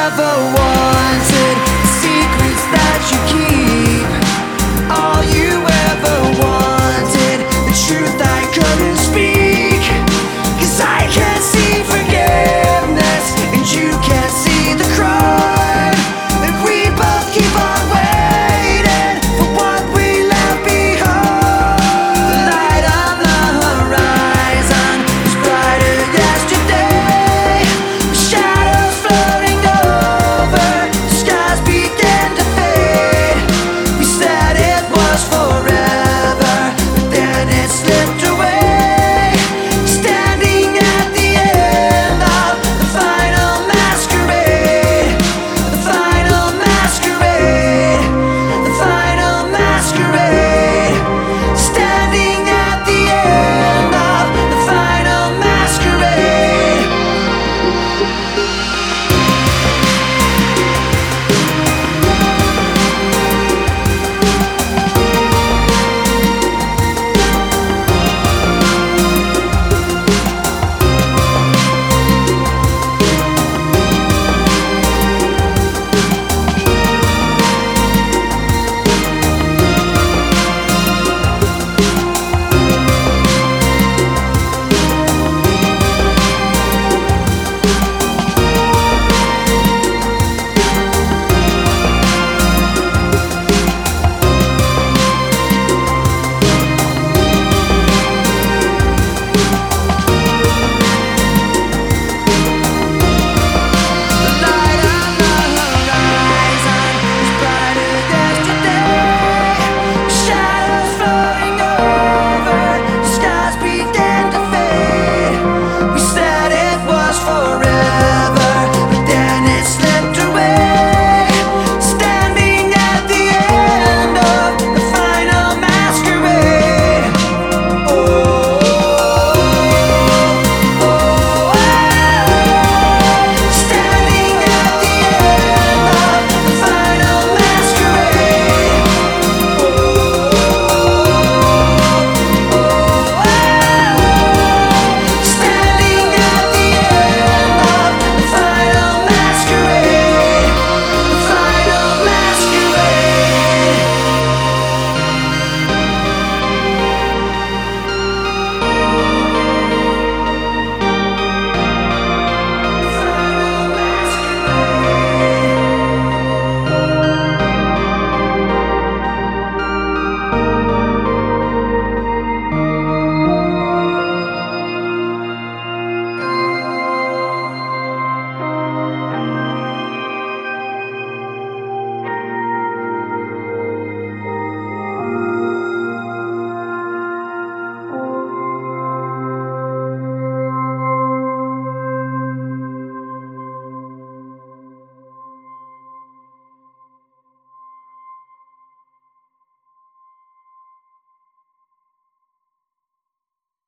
never